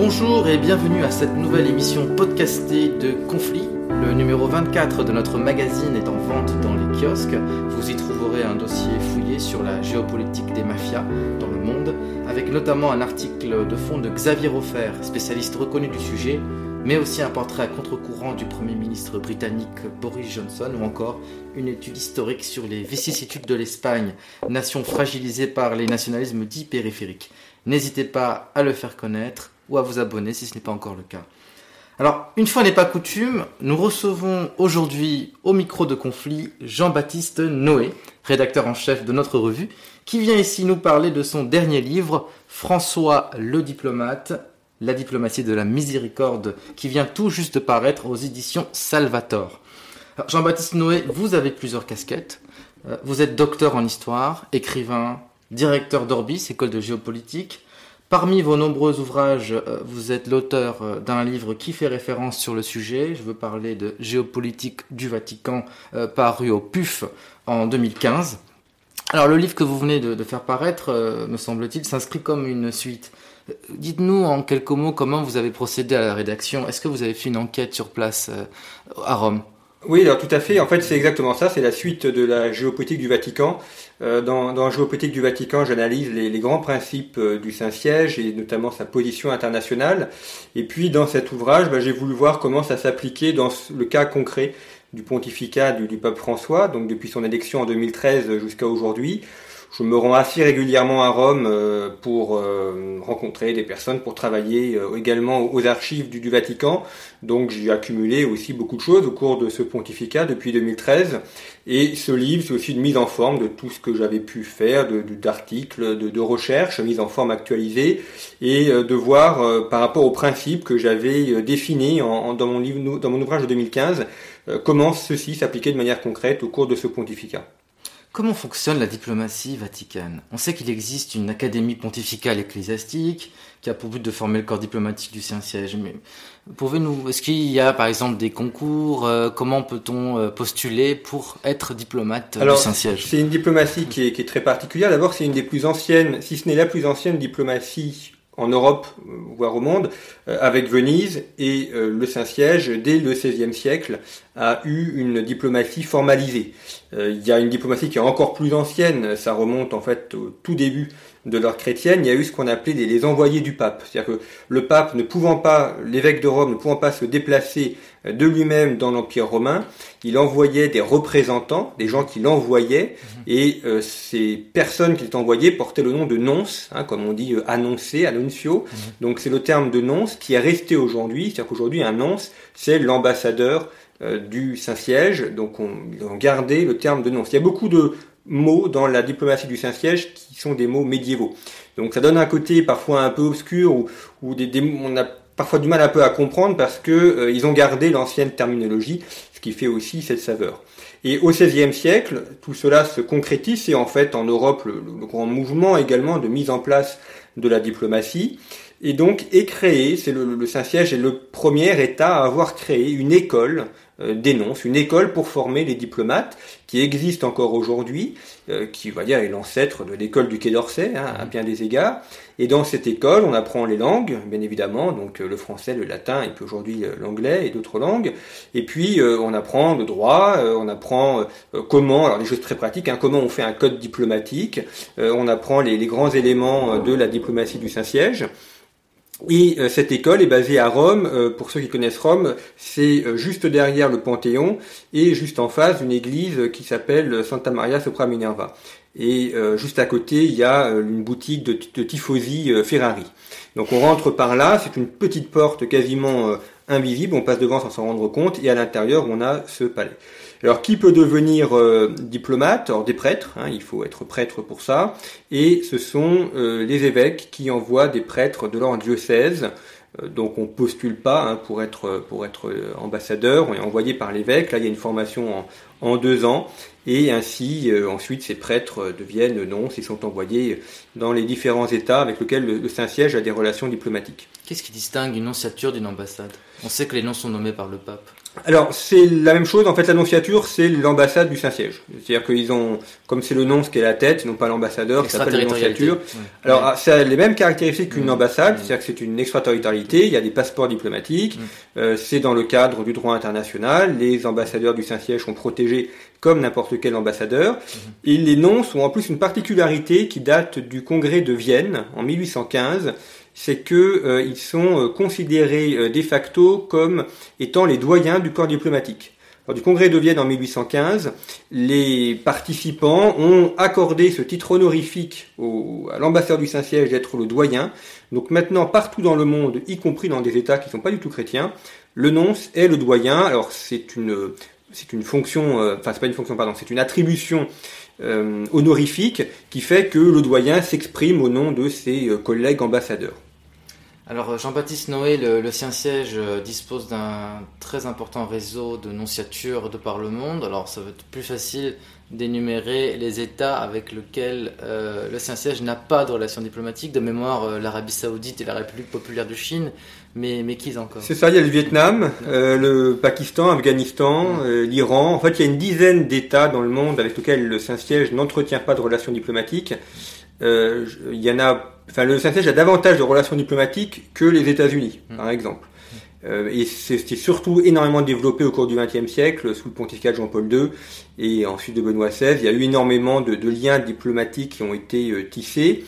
Bonjour et bienvenue à cette nouvelle émission podcastée de Conflit. Le numéro 24 de notre magazine est en vente dans les kiosques. Vous y trouverez un dossier fouillé sur la géopolitique des mafias dans le monde, avec notamment un article de fond de Xavier Hofer, spécialiste reconnu du sujet, mais aussi un portrait à contre-courant du Premier ministre britannique Boris Johnson, ou encore une étude historique sur les vicissitudes de l'Espagne, nation fragilisée par les nationalismes dits périphériques. N'hésitez pas à le faire connaître ou à vous abonner si ce n'est pas encore le cas. Alors, une fois n'est pas coutume, nous recevons aujourd'hui au micro de conflit Jean-Baptiste Noé, rédacteur en chef de notre revue, qui vient ici nous parler de son dernier livre, François le diplomate, la diplomatie de la miséricorde, qui vient tout juste de paraître aux éditions Salvator. Jean-Baptiste Noé, vous avez plusieurs casquettes. Euh, vous êtes docteur en histoire, écrivain, directeur d'Orbis, école de géopolitique, Parmi vos nombreux ouvrages, euh, vous êtes l'auteur euh, d'un livre qui fait référence sur le sujet. Je veux parler de Géopolitique du Vatican, euh, paru au PUF en 2015. Alors le livre que vous venez de, faire paraître, me semble-t-il, s'inscrit comme une suite. Dites-nous en quelques mots comment vous avez procédé à la rédaction. Est-ce que vous avez fait une enquête sur place à Rome? Oui, alors tout à fait. En fait, c'est exactement ça. C'est la suite de la géopolitique du Vatican. Euh, dans, dans la géopolitique du Vatican, j'analyse les, grands principes euh, du Saint-Siège et notamment sa position internationale. Et puis, dans cet ouvrage, bah, j'ai voulu voir comment ça s'appliquait dans le cas concret du pontificat du, du pape François, donc depuis son élection en 2013 jusqu'à aujourd'hui je me rends assez régulièrement à Rome euh, pour euh, rencontrer des personnes, pour travailler euh, également aux archives du, Vatican. Donc j'ai accumulé aussi beaucoup de choses au cours de ce pontificat depuis 2013. Et ce livre, c'est aussi une mise en forme de tout ce que j'avais pu faire, d'articles, de, de, recherches, mise en forme actualisée, et de voir par rapport aux principes que j'avais définis dans, mon livre, dans mon ouvrage de 2015, comment ceci s'appliquait de manière concrète au cours de ce pontificat. Comment fonctionne la diplomatie vaticane? On sait qu'il existe une académie pontificale ecclésiastique qui a pour but de former le corps diplomatique du Saint-Siège. Mais pouvez-nous, est-ce qu'il y a par exemple des concours euh, Comment peut-on euh, postuler pour être diplomate du Saint-Siège? C'est une diplomatie qui est, qui est très particulière. D'abord, c'est une des plus anciennes, si ce n'est la plus ancienne diplomatie en Europe, euh, voire au monde, euh, avec Venise et euh, le Saint-Siège, dès le XVIe siècle, a eu une diplomatie formalisée. Il y a une diplomatie qui est encore plus ancienne, ça remonte en fait au tout début de l'ordre chrétienne, il y a eu ce qu'on appelait les, envoyés du pape. C'est-à-dire que le pape ne pouvant pas, l'évêque de Rome ne pouvant pas se déplacer de lui-même dans l'Empire romain, il envoyait des représentants, des gens qui l'envoyaient, mhm. et euh, ces personnes qu'il envoyait portaient le nom de nonce, hein, comme on dit euh, annoncé, annuncio. Mhm. Donc c'est le terme de nonce qui est resté aujourd'hui, c'est-à-dire qu'aujourd'hui un nonce, c'est l'ambassadeur euh, du Saint-Siège, donc on, ils ont gardé le terme de nonce. Il y a beaucoup de mots dans la diplomatie du Saint-Siège qui sont des mots médiévaux. Donc ça donne un côté parfois un peu obscur ou, ou des, on a parfois du mal un peu à comprendre parce que euh, ils ont gardé l'ancienne terminologie, ce qui fait aussi cette saveur. Et au XVIe siècle, tout cela se concrétise et en fait en Europe le, le, grand mouvement également de mise en place de la diplomatie. Et donc est créé, c'est le, le Saint-Siège est le premier État à avoir créé une école euh, dénonce, une école pour former les diplomates qui existe encore aujourd'hui, euh, qui va dire est l'ancêtre de l'école du Quai d'Orsay hein, à bien des égards. Et dans cette école, on apprend les langues, bien évidemment, donc euh, le français, le latin et puis aujourd'hui l'anglais et d'autres langues. Et puis on apprend le droit, on apprend comment, alors des choses très pratiques, hein, comment on fait un code diplomatique, on apprend les, les grands éléments de la diplomatie du Saint-Siège. Et euh, cette école est basée à Rome. Euh, pour ceux qui connaissent Rome, c'est euh, juste derrière le Panthéon et juste en face d'une église qui s'appelle Santa Maria sopra Minerva. Et juste à côté, il y a une boutique de, de tifosi Ferrari. Donc on rentre par là, c'est une petite porte quasiment invisible, on passe devant sans s'en rendre compte, et à l'intérieur on a ce palais. Alors qui peut devenir euh, diplomate? Alors des prêtres, hein, il faut être prêtre pour ça, et ce sont euh, les évêques qui envoient des prêtres de leur diocèse. Euh, donc on postule pas hein, pour être ambassadeur, on est envoyé par l'évêque. Là il y a une formation en deux ans, et ainsi ensuite ces prêtres deviennent non, ils sont envoyés dans les différents États avec lesquels le Saint-Siège a des relations diplomatiques. Qu'est-ce qui distingue une nonciature d'une ambassade? On sait que les noms sont nommés par le pape. alors c'est la même chose. En fait, l'annonciature c'est l'ambassade du Saint-Siège. C'est-à-dire qu'ils ont, comme c'est le nom, ce qui est la tête, non pas l'ambassadeur, qui s'appelle l'annonciature. Alors ah, ça a les mêmes caractéristiques qu'une mmh. ambassade, mmh. c'est-à-dire que c'est une extraterritorialité. Il y a des passeports diplomatiques. Mmh. Euh, c'est dans le cadre du droit international. Les ambassadeurs du Saint-Siège sont protégés comme n'importe quel ambassadeur. Et les noms sont en plus une particularité qui date du congrès de Vienne en 1815 c'est qu'ils euh, sont euh, considérés euh, de facto comme étant les doyens du corps diplomatique. Lors du congrès de Vienne en 1815, les participants ont accordé ce titre honorifique à l'ambassadeur du Saint-Siège d'être le doyen. Donc maintenant, partout dans le monde, y compris dans des États qui ne sont pas du tout chrétiens, le nonce est le doyen. Alors c'est une c'est une fonction, enfin c'est pas une fonction, pardon, c'est une attribution honorifique qui fait que le doyen s'exprime au nom de ses collègues ambassadeurs. Alors Jean-Baptiste Noé, le, Saint-Siège euh, dispose d'un très important réseau de nonciatures de par le monde. Alors ça va être plus facile d'énumérer les États avec lesquels euh, le Saint-Siège n'a pas de relations diplomatiques. De mémoire, euh, l'Arabie Saoudite et la République populaire de Chine. Mais, mais qui encore C'est ça, il y a le Vietnam, le Pakistan, Afghanistan, l'Iran. En fait, il y a une dizaine d'États dans le monde avec lesquels le Saint-Siège n'entretient pas de relations diplomatiques. il y en a enfin, le Saint-Siège a davantage de relations diplomatiques que les États-Unis, mm. par exemple. Euh, et c'est surtout énormément développé au cours du XXe siècle, sous le pontificat de Jean-Paul II et ensuite de Benoît XVI. Il y a eu énormément de, liens diplomatiques qui ont été euh, tissés.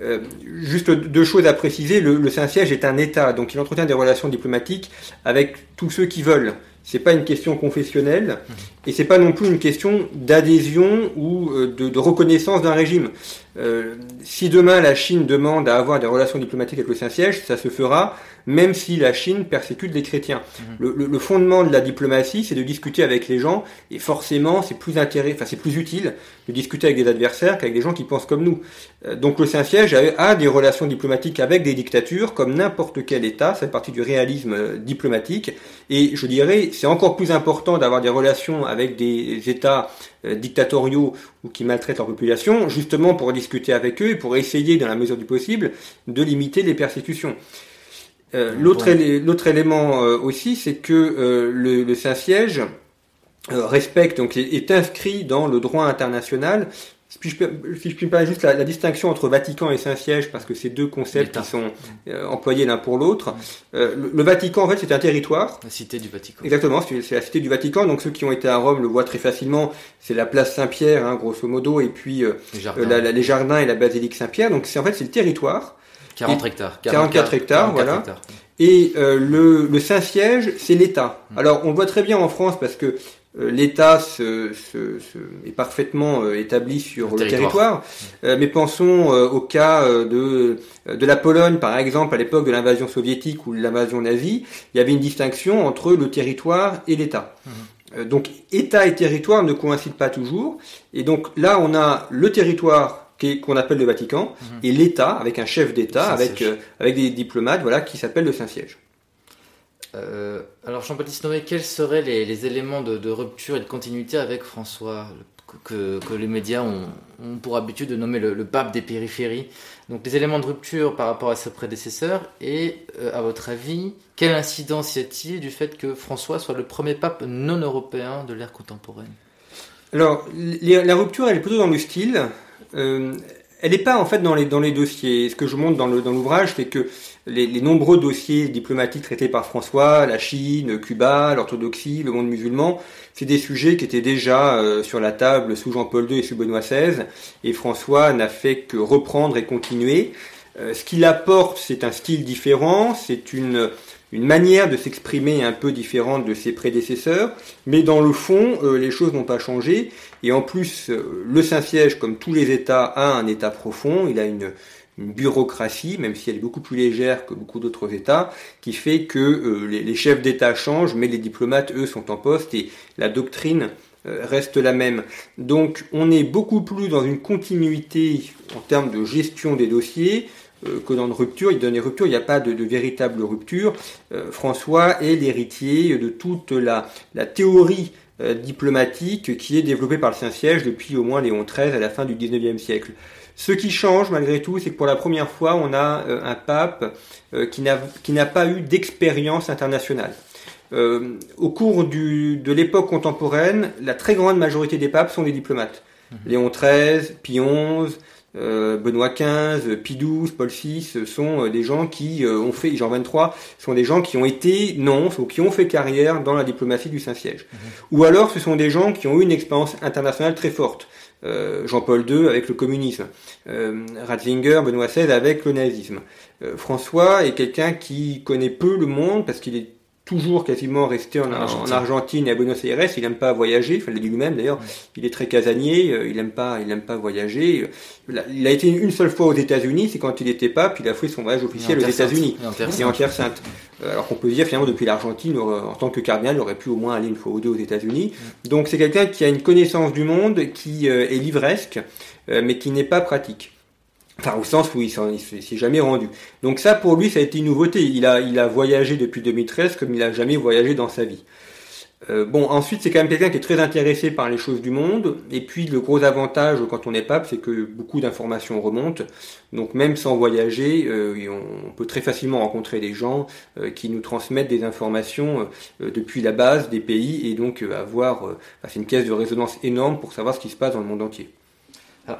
Euh, juste deux choses à préciser. Le, Saint-Siège est un État, donc il entretient des relations diplomatiques avec tous ceux qui veulent. C'est pas une question confessionnelle et c'est pas non plus une question d'adhésion ou euh, de, reconnaissance d'un régime. Euh, si demain la Chine demande à avoir des relations diplomatiques avec le Saint-Siège, ça se fera même si la Chine persécute les chrétiens. Mhm. Le, fondement de la diplomatie, c'est de discuter avec les gens, et forcément, c'est plus intérêt, enfin, c'est plus utile de discuter avec des adversaires qu'avec des gens qui pensent comme nous. Euh, donc, le Saint-Siège a, des relations diplomatiques avec des dictatures, comme n'importe quel État, c'est partie du réalisme euh, diplomatique, et je dirais, c'est encore plus important d'avoir des relations avec des États euh, dictatoriaux ou qui maltraitent leur population, justement pour discuter avec eux et pour essayer, dans la mesure du possible, de limiter les persécutions. Euh, l'autre élément euh, aussi, c'est que euh, le, Saint-Siège respecte, donc est, inscrit dans le droit international. Si je, si je puis me juste la, distinction entre Vatican et Saint-Siège, parce que c'est deux concepts qui sont employés l'un pour l'autre. Le, Vatican, en fait, c'est un territoire. La cité du Vatican. Exactement, c'est la cité du Vatican. Donc ceux qui ont été à Rome le voient très facilement. C'est la place Saint-Pierre, hein, grosso modo, et puis les jardins. les, jardins. et la basilique Saint-Pierre. Donc c'est en fait c'est le territoire 40 hectares. 44, hectares, voilà. Et euh, le, le Saint-Siège, c'est l'État. Hmm. Alors, on le voit très bien en France parce que euh, l'État se, se, se, est parfaitement euh, établi sur le, territoire. Hmm. mais pensons au cas de, de la Pologne, par exemple, à l'époque de l'invasion soviétique ou de l'invasion nazie. Il y avait une distinction entre le territoire et l'État. Hmm. donc, État et territoire ne coïncident pas toujours. Et donc là, on a le territoire qu'on appelle le Vatican, mhm. et l'État, avec un chef d'État, avec, euh, avec des diplomates, voilà, qui s'appelle le Saint-Siège. Euh, alors Jean-Baptiste Noé, quels seraient les, éléments de, rupture et de continuité avec François, que, les médias ont, pour habitude de nommer le, pape des périphéries? Donc les éléments de rupture par rapport à ses prédécesseurs, et euh, à votre avis, quelle incidence y a-t-il du fait que François soit le premier pape non européen de l'ère contemporaine? Alors, la rupture, elle est plutôt dans le style. Euh, elle n'est pas en fait dans les, dans les dossiers. Ce que je montre dans l'ouvrage, c'est que les, nombreux dossiers diplomatiques traités par François, la Chine, Cuba, l'orthodoxie, le monde musulman, c'est des sujets qui étaient déjà euh, sur la table sous Jean-Paul II et sous Benoît XVI, et François n'a fait que reprendre et continuer. Euh, ce qu'il apporte, c'est un style différent, c'est une une manière de s'exprimer un peu différente de ses prédécesseurs, mais dans le fond, euh, les choses n'ont pas changé. Et en plus, euh, le Saint-Siège, comme tous les États, a un État profond. Il a une, bureaucratie, même si elle est beaucoup plus légère que beaucoup d'autres États, qui fait que euh, les, chefs d'État changent, mais les diplomates, eux, sont en poste et la doctrine reste la même. Donc on est beaucoup plus dans une continuité en termes de gestion des dossiers, euh, que dans une rupture, il donne des ruptures, il n'y a pas de, véritable rupture. Euh, François est l'héritier de toute la, théorie euh, diplomatique qui est développée par le Saint-Siège depuis au moins Léon XIII à la fin du XIXe siècle. Ce qui change malgré tout, c'est que pour la première fois, on a un pape qui n'a pas eu d'expérience internationale. au cours de l'époque contemporaine, la très grande majorité des papes sont des diplomates. Mhm. Léon XIII, Pie XI, euh, Benoît XV, Pie XII, Paul VI sont euh, des gens qui euh, ont fait, Jean XXIII, sont des gens qui ont été nonces ou qui ont fait carrière dans la diplomatie du Saint-Siège. Mhm. Ou alors ce sont des gens qui ont eu une expérience internationale très forte. Jean-Paul II avec le communisme, Ratzinger, Benoît XVI avec le nazisme. François est quelqu'un qui connaît peu le monde parce qu'il est toujours quasiment resté en, Argentine et à Buenos Aires. Il n'aime pas voyager. il l'a dit lui-même d'ailleurs. Il est très casanier. Euh, il n'aime pas, il aime pas voyager. Il a été une seule fois aux États-Unis. C'est quand il était pape. Il a fait son voyage officiel aux États-Unis et en Terre Sainte. Euh, alors qu'on peut dire finalement depuis l'Argentine, en tant que cardinal, il aurait pu au moins aller une fois ou deux aux États-Unis. Donc c'est quelqu'un qui a une connaissance du monde qui euh, est livresque, mais qui n'est pas pratique. Enfin, au sens où il s'est jamais rendu. Donc ça, pour lui, ça a été une nouveauté. Il a, il a voyagé depuis 2013 comme il a jamais voyagé dans sa vie. Euh, bon, ensuite, c'est quand même quelqu'un qui est très intéressé par les choses du monde. Et puis, le gros avantage quand on est pape, c'est que beaucoup d'informations remontent. Donc, même sans voyager, euh, on, peut très facilement rencontrer des gens euh, qui nous transmettent des informations depuis la base des pays et donc avoir, bah, c'est une caisse de résonance énorme pour savoir ce qui se passe dans le monde entier.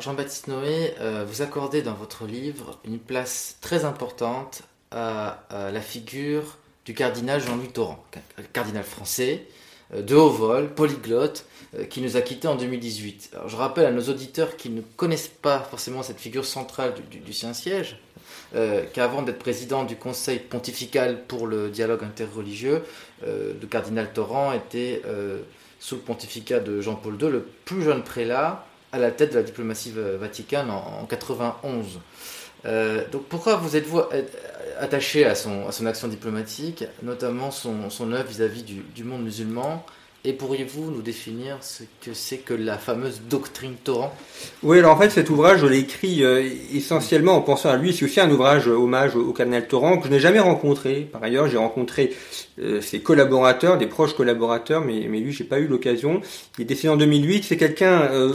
Jean-Baptiste Noé, euh, vous accordez dans votre livre une place très importante à, la figure du cardinal Jean-Louis Torrent, cardinal français, euh, de haut vol, polyglotte, euh, qui nous a quittés en 2018. je rappelle à nos auditeurs qui ne connaissent pas forcément cette figure centrale du, Saint-Siège, qu'avant d'être président du Conseil pontifical pour le dialogue interreligieux, le cardinal Torrent était, sous le pontificat de Jean-Paul II, le plus jeune prélat à la tête de la diplomatie vaticane en, 91. Euh, donc pourquoi vous êtes-vous attaché à son, à son action diplomatique, notamment son, son œuvre vis-à-vis du, du, monde musulman? Et pourriez-vous nous définir ce que c'est que la fameuse doctrine Torrent Oui, alors en fait cet ouvrage, je l'ai écrit euh, essentiellement en pensant à lui. C'est aussi un ouvrage hommage au, cardinal Torrent que je n'ai jamais rencontré. Par ailleurs, j'ai rencontré euh, ses collaborateurs, des proches collaborateurs, mais, mais lui, j'ai pas eu l'occasion. Il est décédé en 2008. C'est quelqu'un euh,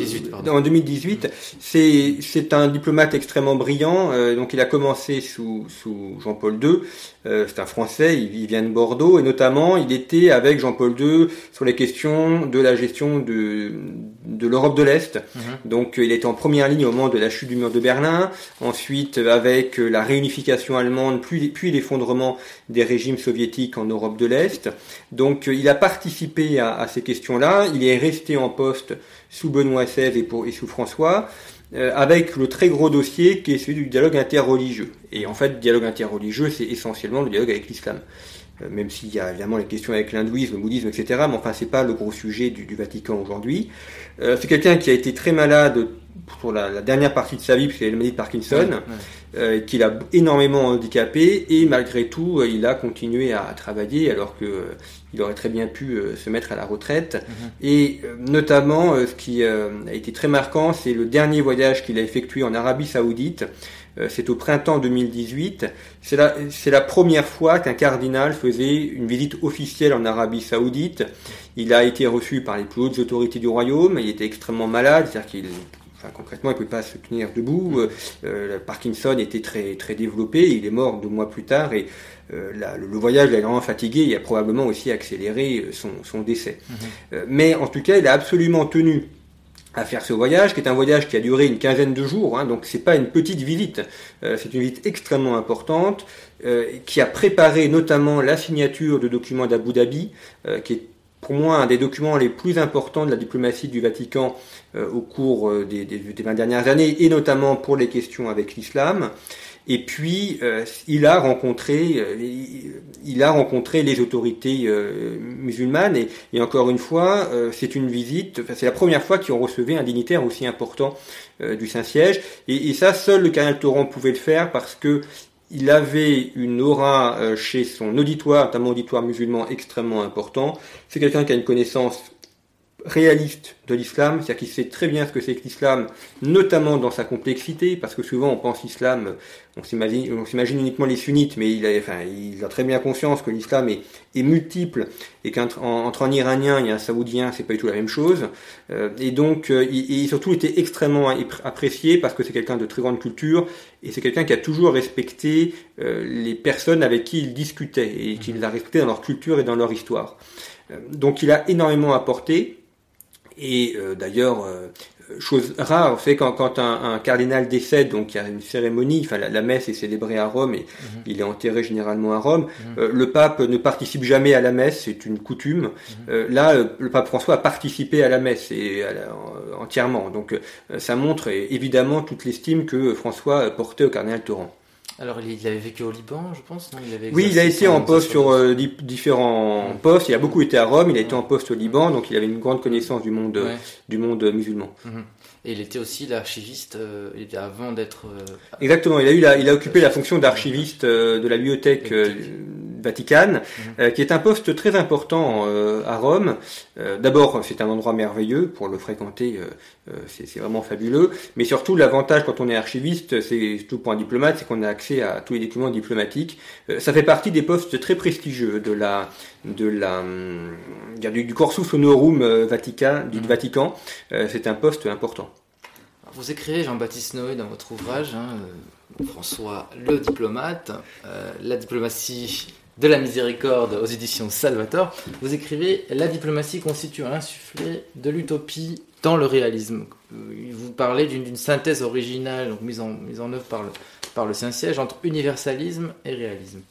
en 2018. C'est c'est un diplomate extrêmement brillant. donc il a commencé sous sous Jean-Paul II. c'est un Français. Il, il, vient de Bordeaux et notamment il était avec Jean-Paul II sur les question de la gestion de, de l'Europe de l'Est. Mhm. Donc il était en première ligne au moment de la chute du mur de Berlin, ensuite avec la réunification allemande, puis, puis l'effondrement des régimes soviétiques en Europe de l'Est. Donc il a participé à, ces questions-là, il est resté en poste sous Benoît XVI et, pour, et sous François euh, avec le très gros dossier qui est celui du dialogue interreligieux. Et en fait, dialogue interreligieux, c'est essentiellement le dialogue avec l'islam. Euh, même s'il y a évidemment les questions avec l'hindouisme, le bouddhisme, etc. Mais enfin, c'est pas le gros sujet du, Vatican aujourd'hui. Euh, c'est quelqu'un qui a été très malade pour la, dernière partie de sa vie, puisqu'il a la maladie de Parkinson, euh, qu'il a énormément handicapé, et malgré tout, il a continué à, travailler, alors que il aurait très bien pu se mettre à la retraite. Mhm. Et notamment, ce qui a été très marquant, c'est le dernier voyage qu'il a effectué en Arabie Saoudite, euh, c'est au printemps 2018. C'est la, première fois qu'un cardinal faisait une visite officielle en Arabie Saoudite. Il a été reçu par les plus hautes autorités du royaume. Il était extrêmement malade, c'est-à-dire qu'il Enfin, concrètement, il ne pouvait pas se tenir debout. Euh, euh, le Parkinson était très très développé. Il est mort deux mois plus tard et le, voyage l'a vraiment fatigué et a probablement aussi accéléré son, son décès. Mhm. mais en tout cas, il a absolument tenu à faire ce voyage, qui est un voyage qui a duré une quinzaine de jours, hein, donc c'est pas une petite visite, euh, c'est une visite extrêmement importante, euh, qui a préparé notamment la signature de documents d'Abu Dhabi, euh, qui est pour moi un des documents les plus importants de la diplomatie du Vatican au cours des, des, des, 20 dernières années, et notamment pour les questions avec l'islam. Et puis, euh, il a rencontré, euh, il a rencontré les autorités euh, musulmanes. Et, et, encore une fois, c'est une visite. c'est la première fois qu'ils ont reçu un dignitaire aussi important du Saint-Siège. Et, et, ça, seul le cardinal Torrent pouvait le faire parce que il avait une aura chez son auditoire, notamment auditoire musulman, extrêmement important. C'est quelqu'un qui a une connaissance réaliste de l'islam, c'est-à-dire qu'il sait très bien ce que c'est que l'islam, notamment dans sa complexité, parce que souvent on pense l'islam, on s'imagine, uniquement les sunnites, mais il a, enfin, il a très bien conscience que l'islam est, multiple et qu'entre entre un Iranien et un Saoudien, c'est pas du tout la même chose. Euh, et donc, euh, il, surtout était extrêmement apprécié parce que c'est quelqu'un de très grande culture et c'est quelqu'un qui a toujours respecté euh, les personnes avec qui il discutait et qui les a respectées dans leur culture et dans leur histoire. donc, il a énormément apporté. Et euh, d'ailleurs, euh, chose rare, fait quand, quand un, un, cardinal décède, donc il y a une cérémonie, enfin la, messe est célébrée à Rome et mhm. il est enterré généralement à Rome. Mhm. Euh, le pape ne participe jamais à la messe, c'est une coutume. Mhm. là, le pape François a participé à la messe et entièrement. Donc ça montre évidemment toute l'estime que François portait au cardinal Torrent. Alors, il avait vécu au Liban, je pense Oui, il a été en poste sur euh, différents postes. Il a beaucoup été à Rome, il a été en poste au Liban, donc il avait une grande connaissance du monde, du monde musulman. Mhm. Et il était aussi l'archiviste euh, avant d'être. Euh, Exactement, il a, eu il a occupé la fonction d'archiviste de la bibliothèque mhm. euh, qui est un poste très important euh, à Rome. Euh, d'abord, c'est un endroit merveilleux pour le fréquenter, c'est vraiment fabuleux. Mais surtout, l'avantage quand on est archiviste, c'est tout pour un diplomate, c'est qu'on a accès à tous les documents diplomatiques. ça fait partie des postes très prestigieux de la de la du, du Corsus Honorum Vatican, du mhm. Vatican. c'est un poste important. Vous écrivez Jean-Baptiste Noé dans votre ouvrage, hein, François le diplomate, la diplomatie de la miséricorde aux éditions Salvator, vous écrivez La diplomatie constitue un insufflé de l'utopie dans le réalisme. Vous parlez d'une synthèse originale mise, en, œuvre par le, Saint-Siège entre universalisme et réalisme.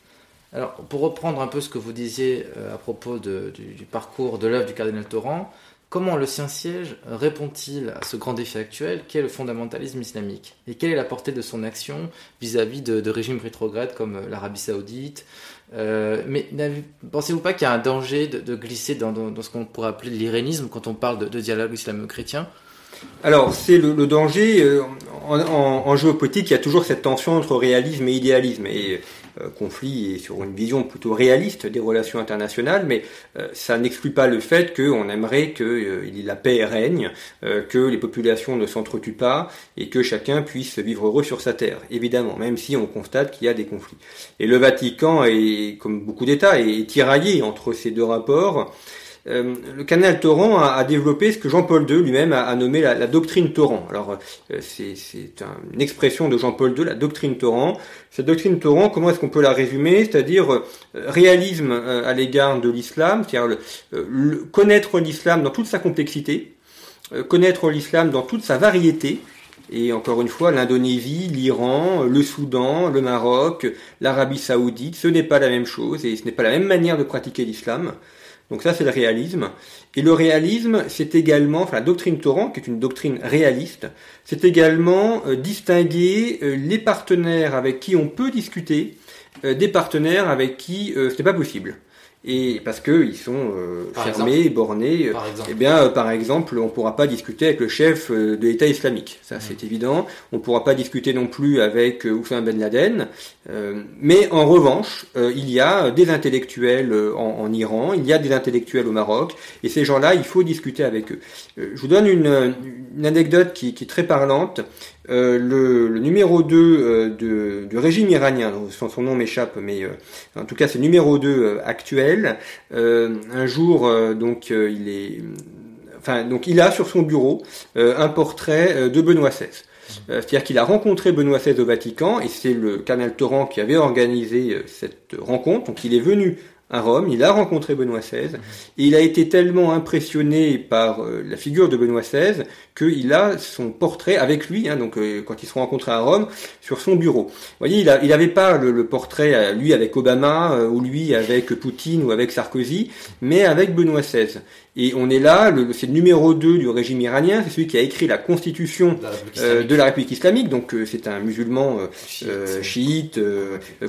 Alors, pour reprendre un peu ce que vous disiez euh, à propos du, parcours de l'œuvre du cardinal Torrent, Comment le Saint-Siège répond-il à ce grand défi actuel qu'est le fondamentalisme islamique? Et quelle est la portée de son action vis-à-vis de, régimes rétrogrades comme euh, l'Arabie saoudite euh, Mais pensez-vous pas qu'il y a un danger de, glisser dans, ce qu'on pourrait appeler l'irénisme quand on parle de, dialogue islamo-chrétien? Alors, c'est le, danger. Euh, en, en, géopolitique, il y a toujours cette tension entre réalisme et idéalisme. Conflit et sur une vision plutôt réaliste des relations internationales, mais euh, ça n'exclut pas le fait qu'on aimerait que euh, la paix règne, que les populations ne s'entretuent pas et que chacun puisse vivre heureux sur sa terre, évidemment, même si on constate qu'il y a des conflits. Et le Vatican, est, comme beaucoup d'États, est tiraillé entre ces deux rapports. Euh, le canal Torrent a, développé ce que Jean-Paul II lui-même a, nommé la, doctrine Torrent. Alors euh, c'est une expression de Jean-Paul II, la doctrine Torrent. Cette doctrine Torrent, comment est-ce qu'on peut la résumer? C'est-à-dire euh, réalisme à l'égard de l'islam, c'est-à-dire connaître l'islam dans toute sa complexité, connaître l'islam dans toute sa variété, et encore une fois, l'Indonésie, l'Iran, le Soudan, le Maroc, l'Arabie saoudite, ce n'est pas la même chose et ce n'est pas la même manière de pratiquer l'islam. Donc ça, c'est le réalisme. Et le réalisme, c'est également, enfin la doctrine Torrent, qui est une doctrine réaliste, c'est également euh, distinguer euh, les partenaires avec qui on peut discuter euh, des partenaires avec qui ce n'est pas possible et parce que ils sont euh, fermés, bornés. Par eh bien, euh, par exemple, on ne pourra pas discuter avec le chef euh, de l'État islamique, ça c'est évident. On ne pourra pas discuter non plus avec Oussama Ben Laden. mais en revanche, il y a des intellectuels en, Iran, il y a des intellectuels au Maroc, et ces gens-là, il faut discuter avec eux. je vous donne une, une anecdote qui, qui, est très parlante. Euh, le, numéro 2 euh, du régime iranien, son, nom m'échappe, mais euh, en tout cas c'est numéro 2 actuel. un jour, donc il a sur son bureau un portrait de Benoît XVI. C'est-à-dire qu'il a rencontré Benoît XVI au Vatican et c'est le canal Torrent qui avait organisé cette rencontre. Donc il est venu à Rome, il a rencontré Benoît XVI, et il a été tellement impressionné par euh, la figure de Benoît XVI qu'il a son portrait avec lui, hein, donc euh, quand ils se sont rencontrés à Rome, sur son bureau. Vous voyez, il n'avait pas le, portrait, euh, lui avec Obama, ou lui avec Poutine, ou avec Sarkozy, mais avec Benoît XVI. Et on est là, c'est le numéro 2 du régime iranien, c'est celui qui a écrit la constitution de la République islamique, donc c'est un musulman chiite,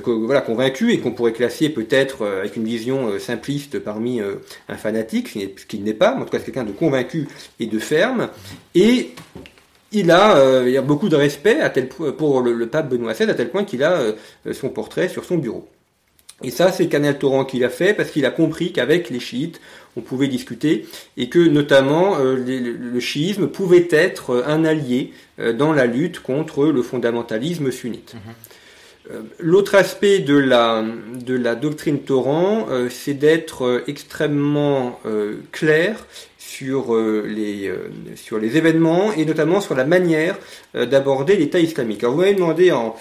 voilà, convaincu, et qu'on pourrait classer peut-être avec une vision euh, simpliste parmi euh, un fanatique, ce qui n'est pas, en tout cas c'est quelqu'un de convaincu et de ferme, et il a, euh, il a beaucoup de respect à tel, pour le, pape Benoît XVI, à tel point qu'il a son portrait sur son bureau. Et ça, c'est Canal Torrent qui l'a fait parce qu'il a compris qu'avec les chiites, on pouvait discuter et que notamment euh, le chiisme pouvait être un allié dans la lutte contre le fondamentalisme sunnite. Mhm. Euh, l'autre aspect de la, de la doctrine Torrent, euh, c'est d'être euh, extrêmement clair sur, les, sur les événements et notamment sur la manière d'aborder l'État islamique. Alors vous m'avez demandé en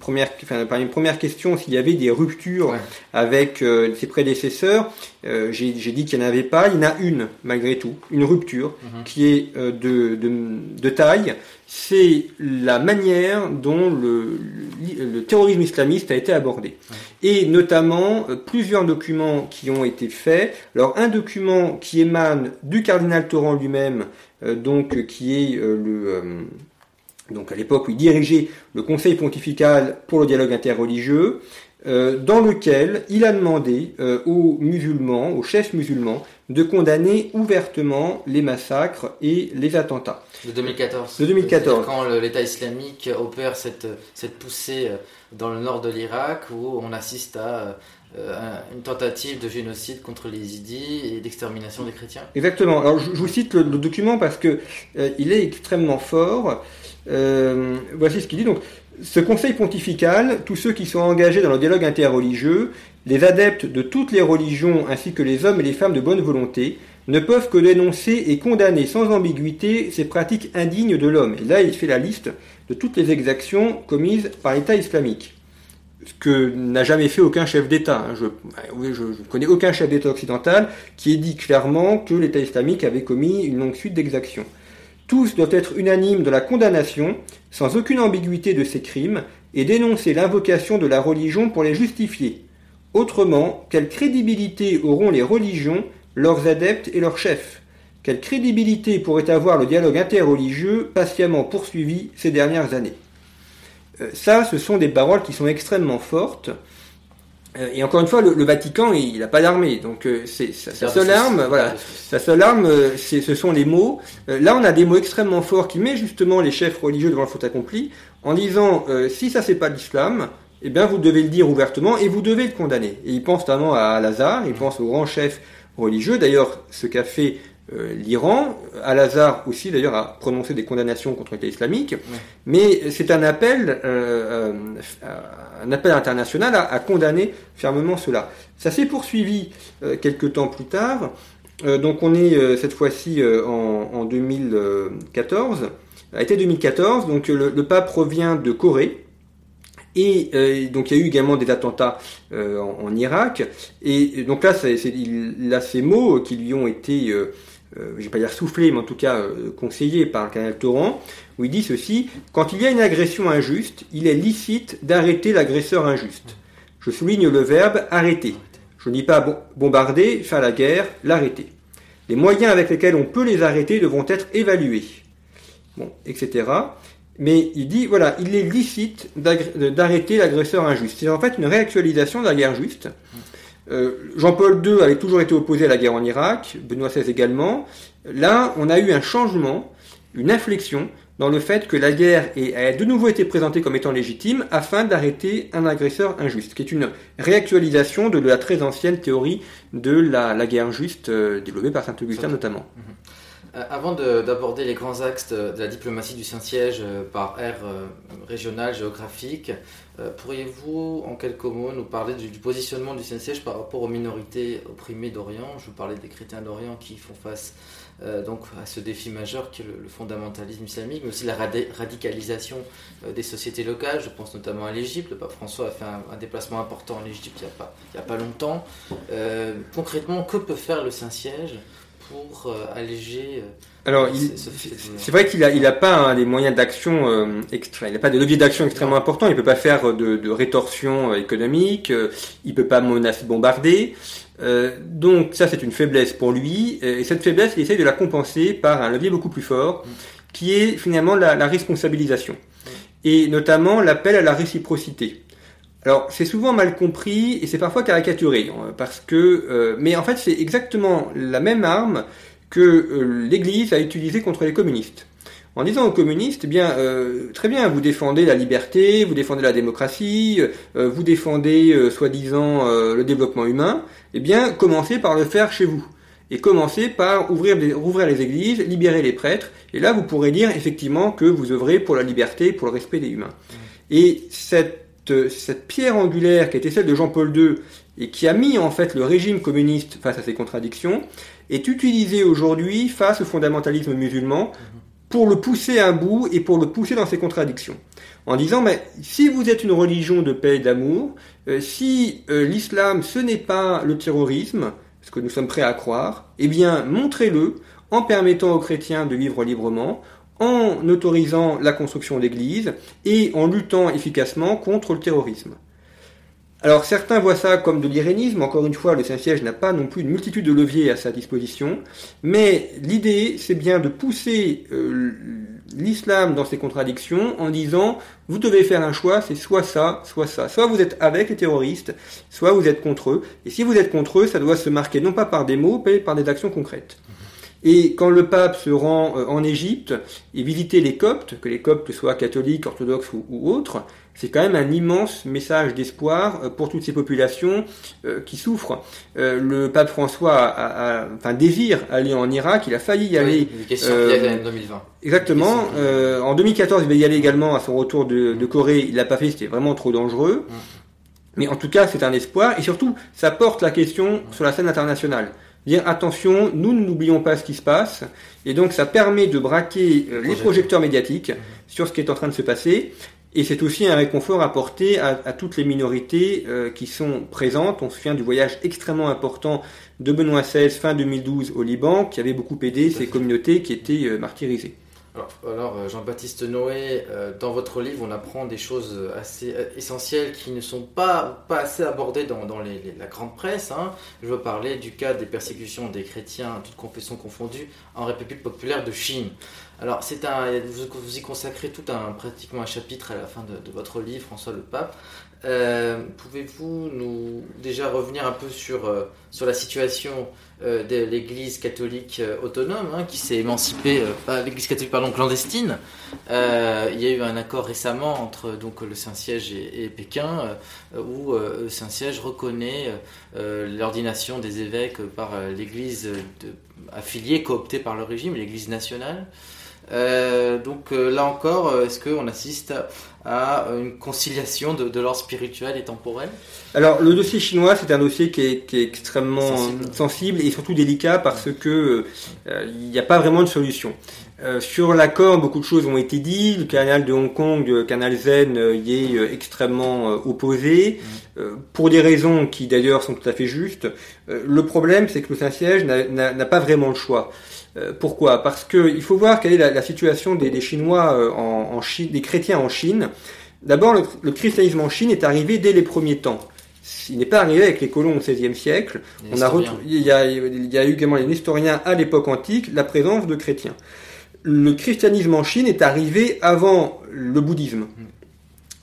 première, enfin, par une première question s'il y avait des ruptures avec ses prédécesseurs. J'ai dit qu'il n'y en avait pas. Il y en a une malgré tout, une rupture mhm. qui est de, de, de taille c'est la manière dont le, terrorisme islamiste a été abordé. Et notamment euh, plusieurs documents qui ont été faits. Alors un document qui émane du cardinal Torrent lui-même, euh, donc qui est euh, le donc à l'époque où il dirigeait le Conseil pontifical pour le dialogue interreligieux, dans lequel il a demandé aux musulmans, aux chefs musulmans, de condamner ouvertement les massacres et les attentats. De 2014. De 2014. Quand l'État islamique opère cette, cette poussée euh, dans le nord de l'Irak, où on assiste à euh, une tentative de génocide contre les Yézidis et d'extermination des chrétiens. Exactement. Alors je, vous cite le, document parce que euh, il est extrêmement fort. voici ce qu'il dit. Donc, ce conseil pontifical, tous ceux qui sont engagés dans le dialogue interreligieux, les adeptes de toutes les religions ainsi que les hommes et les femmes de bonne volonté ne peuvent que dénoncer et condamner sans ambiguïté ces pratiques indignes de l'homme. Et là, il fait la liste de toutes les exactions commises par l'État islamique. Ce que n'a jamais fait aucun chef d'État. Hein. Je ne connais aucun chef d'État occidental qui ait dit clairement que l'État islamique avait commis une longue suite d'exactions. Tous doivent être unanimes dans la condamnation, sans aucune ambiguïté de ces crimes, et dénoncer l'invocation de la religion pour les justifier. Autrement, quelle crédibilité auront les religions, leurs adeptes et leurs chefs? Quelle crédibilité pourrait avoir le dialogue interreligieux patiemment poursuivi ces dernières années? Euh, Ça, ce sont des paroles qui sont extrêmement fortes. Euh, et encore une fois, le, Vatican, il n'a pas d'armée, donc euh, c'est sa, seule arme. Voilà, sa seule arme, ce sont les mots. là, on a des mots extrêmement forts qui mettent justement les chefs religieux devant le faute accompli, en disant si ça c'est pas l'islam, eh bien vous devez le dire ouvertement et vous devez le condamner. Et il pense notamment à Al-Azhar, il pense au grand chef religieux. D'ailleurs, ce qu'a fait euh, l'Iran, Al-Azhar aussi d'ailleurs a prononcé des condamnations contre l'État islamique, mais c'est un appel, euh, euh, un appel international à, condamner fermement cela. Ça s'est poursuivi quelques temps plus tard. donc on est cette fois-ci en, 2014, a été 2014. Donc le pape revient de Corée. Et euh, donc il y a eu également des attentats euh, en, Irak. Et donc là, c'est, il a ces mots qui lui ont été, euh, euh, je vais pas dire soufflés, mais en tout cas conseillés par le canal Torrent, où il dit ceci quand il y a une agression injuste, il est licite d'arrêter l'agresseur injuste. Je souligne le verbe arrêter. Je ne dis pas bombarder, faire la guerre, l'arrêter. Les moyens avec lesquels on peut les arrêter devront être évalués. Bon, etc mais il dit, voilà, il est licite d'arrêter l'agresseur injuste. C'est en fait une réactualisation de la guerre juste. Euh, Jean-Paul II avait toujours été opposé à la guerre en Irak, Benoît XVI également. Là, on a eu un changement, une inflexion dans le fait que la guerre a de nouveau été présentée comme étant légitime afin d'arrêter un agresseur injuste, qui est une réactualisation de la très ancienne théorie de la, guerre juste euh, développée par Saint-Augustin notamment. Mhm. Euh, avant d'aborder les grands axes de, la diplomatie du Saint-Siège euh, par euh, régionale, géographique, pourriez-vous en quelques mots nous parler du, positionnement du Saint-Siège par rapport aux minorités opprimées d'Orient? Je vous parlais des chrétiens d'Orient qui font face donc à ce défi majeur qui est le, fondamentalisme islamique, mais aussi la radicalisation des sociétés locales. Je pense notamment à l'Égypte. Le pape François a fait un, déplacement important en Égypte il n'y a, pas, a pas longtemps. concrètement, que peut faire le Saint-Siège pour euh, alléger. Euh, Alors, c'est vrai qu'il n'a il a pas hein, des moyens d'action euh, extra, il n'a pas de levier d'action extrêmement important. Il peut pas faire de, de rétorsion économique, il peut pas menacer, bombarder. donc ça, c'est une faiblesse pour lui. Et cette faiblesse, il essaie de la compenser par un levier beaucoup plus fort, mm. qui est finalement la, la responsabilisation. Mm. Et notamment l'appel à la réciprocité. Alors c'est souvent mal compris et c'est parfois caricaturé parce que euh, mais en fait c'est exactement la même arme que euh, l'Église a utilisée contre les communistes. en disant aux communistes, eh bien, très bien, vous défendez la liberté, vous défendez la démocratie, vous défendez, soi-disant, le développement humain, eh bien, commencez par le faire chez vous et commencez par ouvrir, rouvrir les églises, libérer les prêtres, et là vous pourrez dire effectivement que vous œuvrez pour la liberté, pour le respect des humains. Et cette, pierre angulaire qui était celle de Jean-Paul II et qui a mis en fait le régime communiste face à ces contradictions, est utilisée aujourd'hui face au fondamentalisme musulman pour le pousser à bout et pour le pousser dans ses contradictions. En disant, mais si vous êtes une religion de paix et d'amour, euh, si euh, l'islam ce n'est pas le terrorisme, ce que nous sommes prêts à croire, eh bien montrez-le en permettant aux chrétiens de vivre librement, en autorisant la construction d'églises et en luttant efficacement contre le terrorisme. Alors certains voient ça comme de l'irénisme, encore une fois le Saint-Siège n'a pas non plus une multitude de leviers à sa disposition, mais l'idée c'est bien de pousser euh, l'islam dans ses contradictions en disant vous devez faire un choix, c'est soit ça, soit ça. Soit vous êtes avec les terroristes, soit vous êtes contre eux, et si vous êtes contre eux, ça doit se marquer non pas par des mots, mais par des actions concrètes. Et quand le pape se rend euh, en Égypte et visiter les Coptes, que les Coptes soient catholiques, orthodoxes ou, autres, c'est quand même un immense message d'espoir euh, pour toutes ces populations euh, qui souffrent. le pape François a, enfin, désire aller en Irak, il a failli y aller. en 2020. Exactement. en 2014, il va y aller également à son retour de, de Corée. Il l'a pas fait, c'était vraiment trop dangereux. Mm. Mais en tout cas, c'est un espoir et surtout, ça porte la question sur la scène internationale dire attention, nous n'oublions pas ce qui se passe, et donc ça permet de braquer euh, les projecteurs médiatiques sur ce qui est en train de se passer, et c'est aussi un réconfort apporté à, à toutes les minorités euh, qui sont présentes. On se souvient du voyage extrêmement important de Benoît XVI fin 2012 au Liban, qui avait beaucoup aidé ces communautés qui étaient euh, martyrisées. Alors, euh, Jean-Baptiste Noé, euh, dans votre livre, on apprend des choses assez euh, essentielles qui ne sont pas, pas assez abordées dans, dans la grande presse. Hein. Je veux parler du cas des persécutions des chrétiens, toutes confessions confondues, en République populaire de Chine. Alors, c'est un, vous, y consacrez tout un, pratiquement un chapitre à la fin de, de votre livre, François le Pape. Euh, pouvez-vous nous déjà revenir un peu sur, euh, sur la situation euh, de l'Église catholique autonome, hein, qui s'est émancipée, l'Église catholique pardon, clandestine. il y a eu un accord récemment entre donc le Saint-Siège et, Pékin, où le Saint-Siège reconnaît l'ordination des évêques par l'Église affiliée, cooptée par le régime, l'Église nationale. Donc là encore, est-ce qu'on assiste à une conciliation de, l'ordre spirituel et temporel? Alors le dossier chinois, c'est un dossier qui est, extrêmement sensible. et surtout délicat parce que euh, il n'y a pas vraiment de solution. Euh, sur l'accord, beaucoup de choses ont été dites. Le canal de Hong Kong, le canal Zen, euh, y est extrêmement opposé, pour des raisons qui d'ailleurs sont tout à fait justes. le problème, c'est que le Saint-Siège n'a pas vraiment le choix. Euh, pourquoi? Parce qu'il faut voir quelle est la, situation des, Chinois euh, en, Chine, des chrétiens en Chine. D'abord, le, christianisme en Chine est arrivé dès les premiers temps. Il n'est pas arrivé avec les colons au XVIe siècle. On a il, y a, il y a eu également les historiens à l'époque antique la présence de chrétiens. Le christianisme en Chine est arrivé avant le bouddhisme.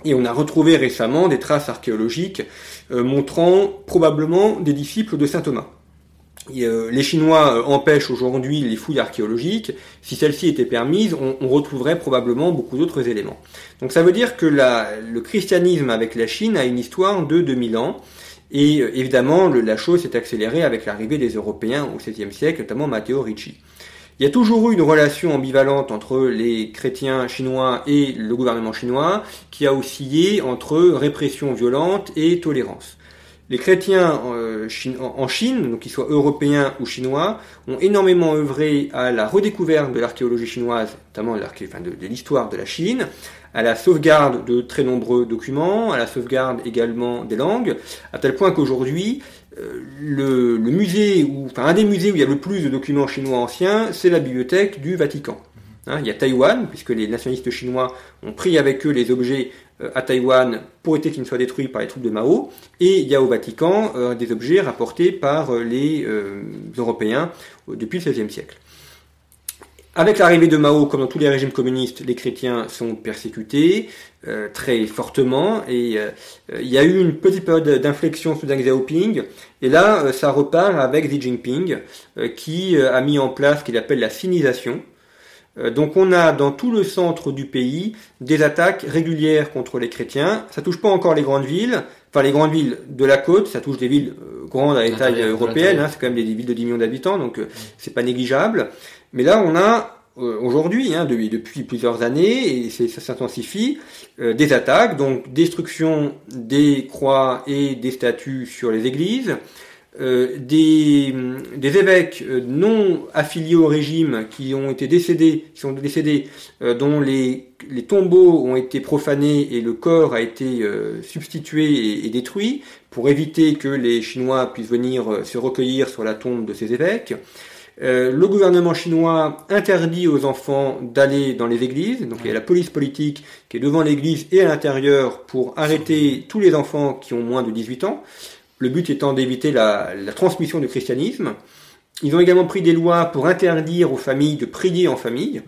Et on a retrouvé récemment des traces archéologiques euh, montrant probablement des disciples de saint Thomas. Euh, les Chinois euh, empêchent aujourd'hui les fouilles archéologiques. Si celles-ci étaient permises, on, retrouverait probablement beaucoup d'autres éléments. Donc ça veut dire que le christianisme avec la Chine a une histoire de 2000 ans. Et euh, évidemment, la chose s'est accélérée avec l'arrivée des Européens au XVIe siècle, notamment Matteo Ricci. Il y a toujours eu une relation ambivalente entre les chrétiens chinois et le gouvernement chinois, qui a oscillé entre répression violente et tolérance. Les chrétiens euh, en Chine, donc qu'ils soient européens ou chinois, ont énormément œuvré à la redécouverte de l'archéologie chinoise, notamment de, l'histoire de la Chine, à la sauvegarde de très nombreux documents, à la sauvegarde également des langues, à tel point qu'aujourd'hui, euh, le, musée, ou, enfin un des musées où il y a le plus de documents chinois anciens, c'est la bibliothèque du Vatican. Hein, il y a Taïwan, puisque les nationalistes chinois ont pris avec eux les objets à Taïwan pour éviter qu'ils ne soient détruits par les troupes de Mao. Et il y a au Vatican euh, des objets rapportés par euh, les Européens depuis le XVIe siècle. Avec l'arrivée de Mao, comme dans tous les régimes communistes, les chrétiens sont persécutés très fortement et il y a eu une petite période d'inflexion sous Deng Xiaoping et là ça repart avec Xi Jinping qui a mis en place ce qu'il appelle la sinisation, Euh, donc on a dans tout le centre du pays des attaques régulières contre les chrétiens. Ça touche pas encore les grandes villes, enfin les grandes villes de la côte, ça touche des villes euh, grandes à taille européenne, hein, c'est quand même des, villes de 10 millions d'habitants, donc euh, c'est pas négligeable. Mais là on a aujourd'hui, hein, depuis, plusieurs années, et ça s'intensifie, des attaques, donc destruction des croix et des statues sur les églises, euh, des, des, évêques euh, non affiliés au régime qui ont été décédés, qui sont décédés, euh, dont les, les, tombeaux ont été profanés et le corps a été substitué et, et, détruit pour éviter que les Chinois puissent venir se recueillir sur la tombe de ces évêques. le gouvernement chinois interdit aux enfants d'aller dans les églises, donc il y a la police politique qui est devant l'église et à l'intérieur pour arrêter tous les enfants qui ont moins de 18 ans le but étant d'éviter la, transmission du christianisme. Ils ont également pris des lois pour interdire aux familles de prier en famille.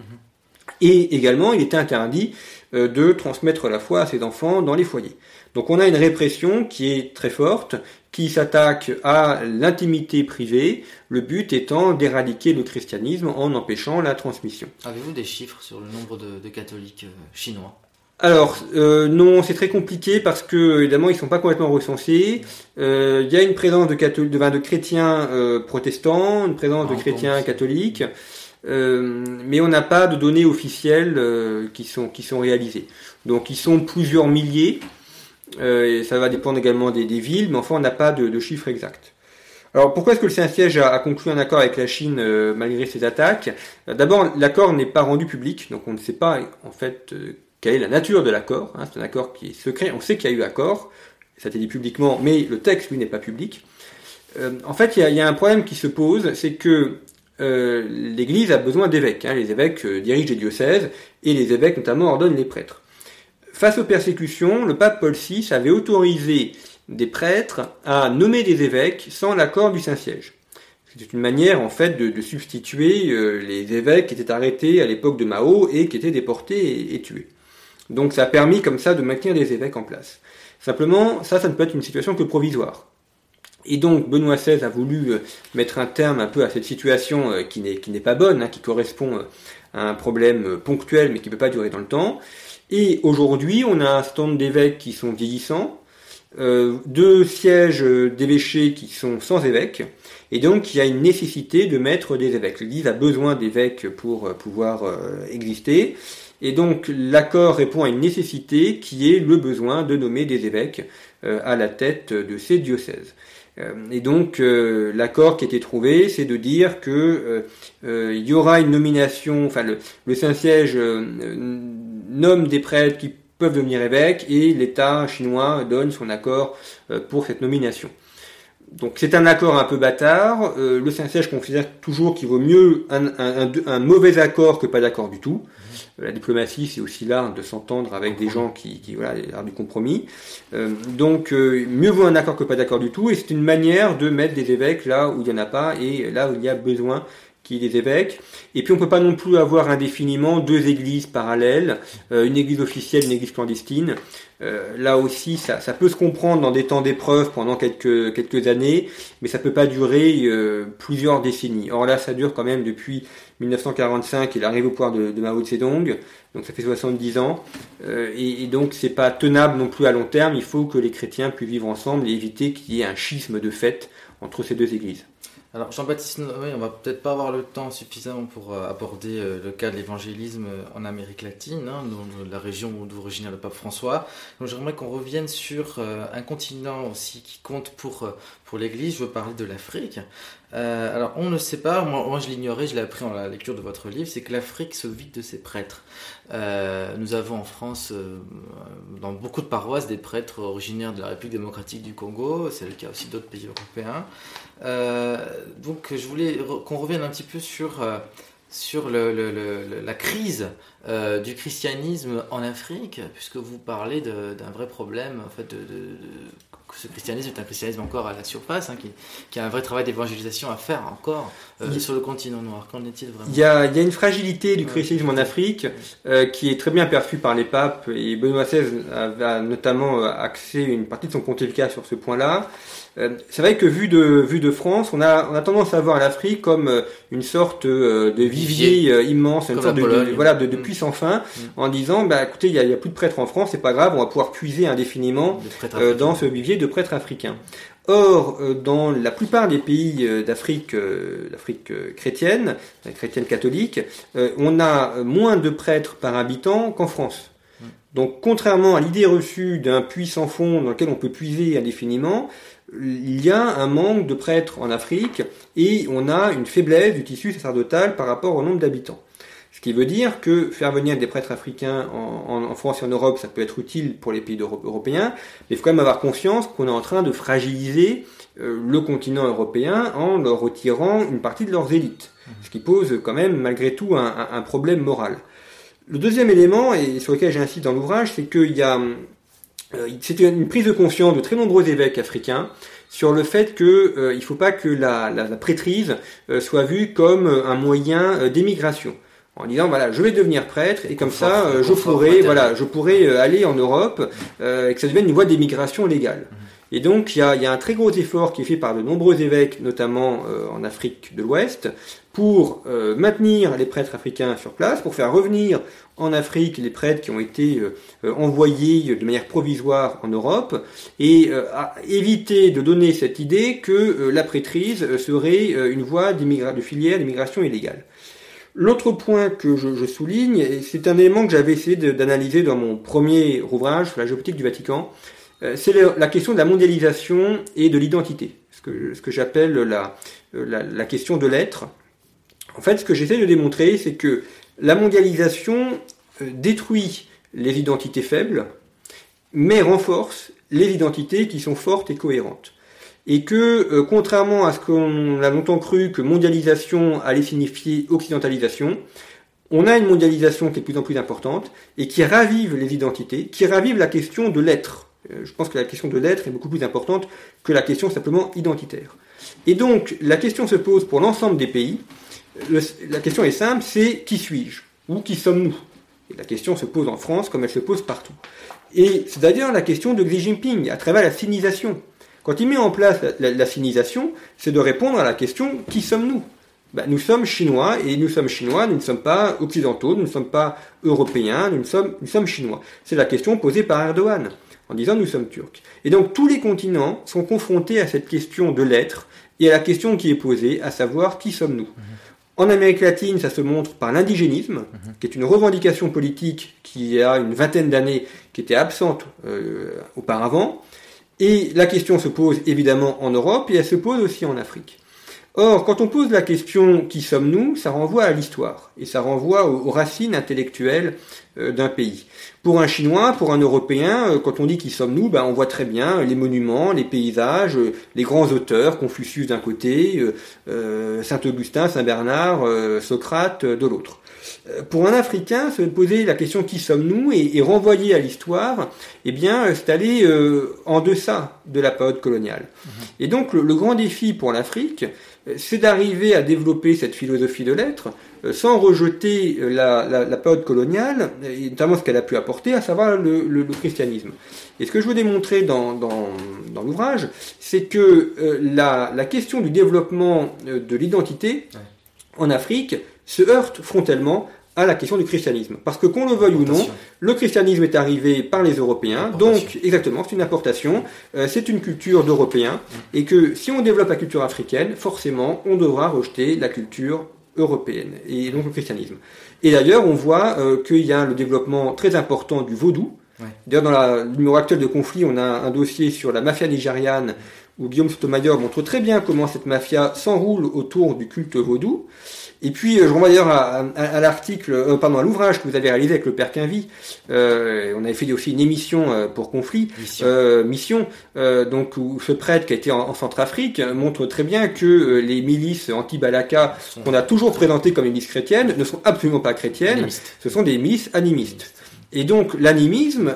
Et également, il était interdit euh, de transmettre la foi à ses enfants dans les foyers. Donc on a une répression qui est très forte, qui s'attaque à l'intimité privée, le but étant d'éradiquer le christianisme en empêchant la transmission. Avez-vous des chiffres sur le nombre de, catholiques euh, chinois? Alors euh, non, c'est très compliqué parce que évidemment ils sont pas complètement recensés. Euh, il y a une présence de, de, de chrétiens euh, protestants, une présence de ah, chrétiens catholiques, mais on n'a pas de données officielles qui sont qui sont réalisées. Donc ils sont plusieurs milliers. et ça va dépendre également des, villes, mais enfin on n'a pas de, chiffres exacts. Alors pourquoi est-ce que le Saint-Siège a, a, conclu un accord avec la Chine malgré ces attaques? D'abord, l'accord n'est pas rendu public, donc on ne sait pas en fait quelle est la nature de l'accord. Hein, c'est un accord qui est secret, on sait qu'il y a eu accord, ça a été dit publiquement, mais le texte, lui, n'est pas public. Euh, en fait, il y, a, un problème qui se pose, c'est que euh, l'Église a besoin d'évêques. Hein. les évêques euh, dirigent les diocèses, et les évêques notamment ordonnent les prêtres. Face aux persécutions, le pape Paul VI avait autorisé des prêtres à nommer des évêques sans l'accord du Saint-Siège. C'est une manière en fait de, substituer les évêques qui étaient arrêtés à l'époque de Mao et qui étaient déportés et tués. Donc ça a permis comme ça de maintenir des évêques en place. Simplement, ça, ça ne peut être une situation que provisoire. Et donc Benoît XVI a voulu euh, mettre un terme un peu à cette situation euh, qui n'est pas bonne, hein, qui correspond euh, à un problème ponctuel mais qui ne peut pas durer dans le temps. Et aujourd'hui, on a un stand d'évêques qui sont vieillissants, deux sièges d'évêchés qui sont sans évêques, et donc il y a une nécessité de mettre des évêques. L'Église a besoin d'évêques pour pouvoir exister, et donc l'accord répond à une nécessité qui est le besoin de nommer des évêques euh, à la tête de ces diocèses. Euh, et donc euh, l'accord qui a été trouvé, c'est de dire que il y aura une nomination, enfin le, Saint-Siège nomme des prêtres qui peuvent devenir évêques et l'État chinois donne son accord pour cette nomination. Donc c'est un accord un peu bâtard. le Saint-Siège considère toujours qu'il vaut mieux un, mauvais accord que pas d'accord du tout la diplomatie, c'est aussi l'art de s'entendre avec des gens qui, qui voilà, l'art du compromis. Euh, donc, euh, mieux vaut un accord que pas d'accord du tout, et c'est une manière de mettre des évêques là où il n'y en a pas, et là où il y a besoin qu'il y ait des évêques. Et puis, on peut pas non plus avoir indéfiniment deux églises parallèles, euh, une église officielle, une église clandestine. là aussi, ça, peut se comprendre dans des temps d'épreuve pendant quelques, quelques années, mais ça peut pas durer plusieurs décennies. Or là, ça dure quand même depuis 1945, il arrive au pouvoir de, Mao Zedong, donc ça fait 70 ans, euh, et, et, donc c'est pas tenable non plus à long terme, il faut que les chrétiens puissent vivre ensemble et éviter qu'il y ait un schisme de fait entre ces deux églises. Alors Jean-Baptiste, oui, on va peut-être pas avoir le temps suffisant pour euh, aborder euh, le cas de l'évangélisme en Amérique latine, hein, la région d'origine le pape François. Donc j'aimerais qu'on revienne sur un continent aussi qui compte pour, pour l'Église. Je veux parler de l'Afrique. Euh, alors, on ne sait pas, moi, je l'ignorais, je l'ai appris en la lecture de votre livre, c'est que l'Afrique se vide de ses prêtres. Euh, nous avons en France, euh, dans beaucoup de paroisses, des prêtres originaires de la République démocratique du Congo, c'est le cas aussi d'autres pays européens. donc, je voulais qu'on revienne un petit peu sur, sur la crise du christianisme en Afrique, puisque vous parlez d'un vrai problème en fait, de ce christianisme est un christianisme encore à la surface, hein, qui, a un vrai travail d'évangélisation à faire encore euh, sur le continent noir. Qu'en est-il vraiment il y, a, il y, a, une fragilité du christianisme en Afrique euh, qui est très bien perçue par les papes et Benoît XVI a, notamment euh, axé une partie de son pontificat sur ce point-là. Euh, c'est vrai que vu de, vu de France, on a, on a tendance à voir l'Afrique comme euh, une sorte euh, de vivier. immense, une sorte de, voilà, de, de mm. puissance fin, en disant, bah, écoutez, il n'y a, y a, plus de prêtres en France, c'est pas grave, on va pouvoir puiser indéfiniment dans ce vivier de prêtres africains. Or, dans la plupart des pays d'Afrique, d'Afrique chrétienne, chrétienne catholique, on a moins de prêtres par habitant qu'en France. Mm. Donc, contrairement à l'idée reçue d'un puits sans fond dans lequel on peut puiser indéfiniment, il y a un manque de prêtres en Afrique et on a une faiblesse du tissu sacerdotal par rapport au nombre d'habitants. Ce qui veut dire que faire venir des prêtres africains en, France et en Europe, ça peut être utile pour les pays européens, mais il faut quand même avoir conscience qu'on est en train de fragiliser euh, le continent européen en leur retirant une partie de leurs élites, ce qui pose quand même malgré tout un, problème moral. Le deuxième élément, et sur lequel j'insiste dans l'ouvrage, c'est qu'il y a euh, c'était une prise de conscience de très nombreux évêques africains sur le fait qu'il euh, ne faut pas que la, la, la prêtrise euh, soit vue comme un moyen d'émigration en disant voilà je vais devenir prêtre et comme ça je pourrais voilà je pourrais aller en Europe et que ça devienne une voie d'émigration légale. Mhm. Et donc il y a, y a, un très gros effort qui est fait par de nombreux évêques, notamment en Afrique de l'Ouest, pour maintenir les prêtres africains sur place, pour faire revenir en Afrique les prêtres qui ont été euh, euh, envoyés de manière provisoire en Europe et euh, à éviter de donner cette idée que la prêtrise serait une voie de filière d'immigration illégale. L'autre point que je, souligne, et c'est un élément que j'avais essayé d'analyser dans mon premier ouvrage sur la géopolitique du Vatican, c'est la question de la mondialisation et de l'identité, ce que, j'appelle la, la, la, question de l'être. En fait, ce que j'essaie de démontrer, c'est que la mondialisation euh, détruit les identités faibles, mais renforce les identités qui sont fortes et cohérentes. Et que, euh, contrairement à ce qu'on a longtemps cru que mondialisation allait signifier occidentalisation, on a une mondialisation qui est de plus en plus importante et qui ravive les identités, qui ravive la question de l'être. Euh, je pense que la question de l'être est beaucoup plus importante que la question simplement identitaire. Et donc, la question se pose pour l'ensemble des pays, la question est simple, c'est qui suis-je? Ou qui sommes-nous? La question se pose en France comme elle se pose partout. Et c'est d'ailleurs la question de Xi Jinping, à travers la sinisation. Quand il met en place la, sinisation, c'est de répondre à la question qui sommes-nous? Ben, Nous sommes chinois, et nous sommes chinois, nous ne sommes pas occidentaux, nous ne sommes pas européens, nous, sommes, nous sommes chinois. C'est la question posée par Erdogan, en disant nous sommes turcs. Et donc tous les continents sont confrontés à cette question de l'être, et à la question qui est posée, à savoir qui sommes-nous? En Amérique latine, ça se montre par l'indigénisme, qui est une revendication politique qui a une vingtaine d'années, qui était absente euh, auparavant. Et la question se pose évidemment en Europe et elle se pose aussi en Afrique. Or, quand on pose la question qui sommes-nous, ça renvoie à l'histoire et ça renvoie aux, racines intellectuelles euh, d'un pays. Pour un Chinois, pour un Européen, euh, quand on dit qui sommes-nous, ben, on voit très bien les monuments, les paysages, euh, les grands auteurs, Confucius d'un côté, Saint-Augustin, Saint-Bernard, Socrate de l'autre. Pour un Africain, se poser la question qui sommes-nous et, et, renvoyer à l'histoire, eh bien, c'est aller en deçà de la période coloniale. Mmh. Et donc, le grand défi pour l'Afrique, c'est d'arriver à développer cette philosophie de l'être euh, sans rejeter euh, la, période coloniale, et notamment ce qu'elle a pu apporter, à savoir le, christianisme. Et ce que je veux démontrer dans, l'ouvrage, c'est que euh, la, question du développement de l'identité en Afrique se heurte frontalement à la question du christianisme. Parce que qu'on le veuille ou non, le christianisme est arrivé par les Européens, donc exactement, c'est une importation, euh, c'est une culture d'Européens, mm. et que si on développe la culture africaine, forcément, on devra rejeter la culture européenne, et donc le christianisme. Et d'ailleurs, on voit euh, qu'il y a le développement très important du vaudou. D'ailleurs, dans le numéro actuel de conflit, on a un dossier sur la mafia nigériane, où Guillaume Sotomayor montre très bien comment cette mafia s'enroule autour du culte vaudou. Et puis, euh, je renvoie d'ailleurs à, l'article, euh, pardon, à l'ouvrage que vous avez réalisé avec le Père Quinvy. Euh, on avait fait aussi une émission euh, pour Conflit, mission, mission donc où ce prêtre qui a été en, Centrafrique montre très bien que les milices anti-Balaka, qu'on a toujours présentées comme milices chrétiennes, ne sont absolument pas chrétiennes. Ce sont des milices animistes. Et donc, l'animisme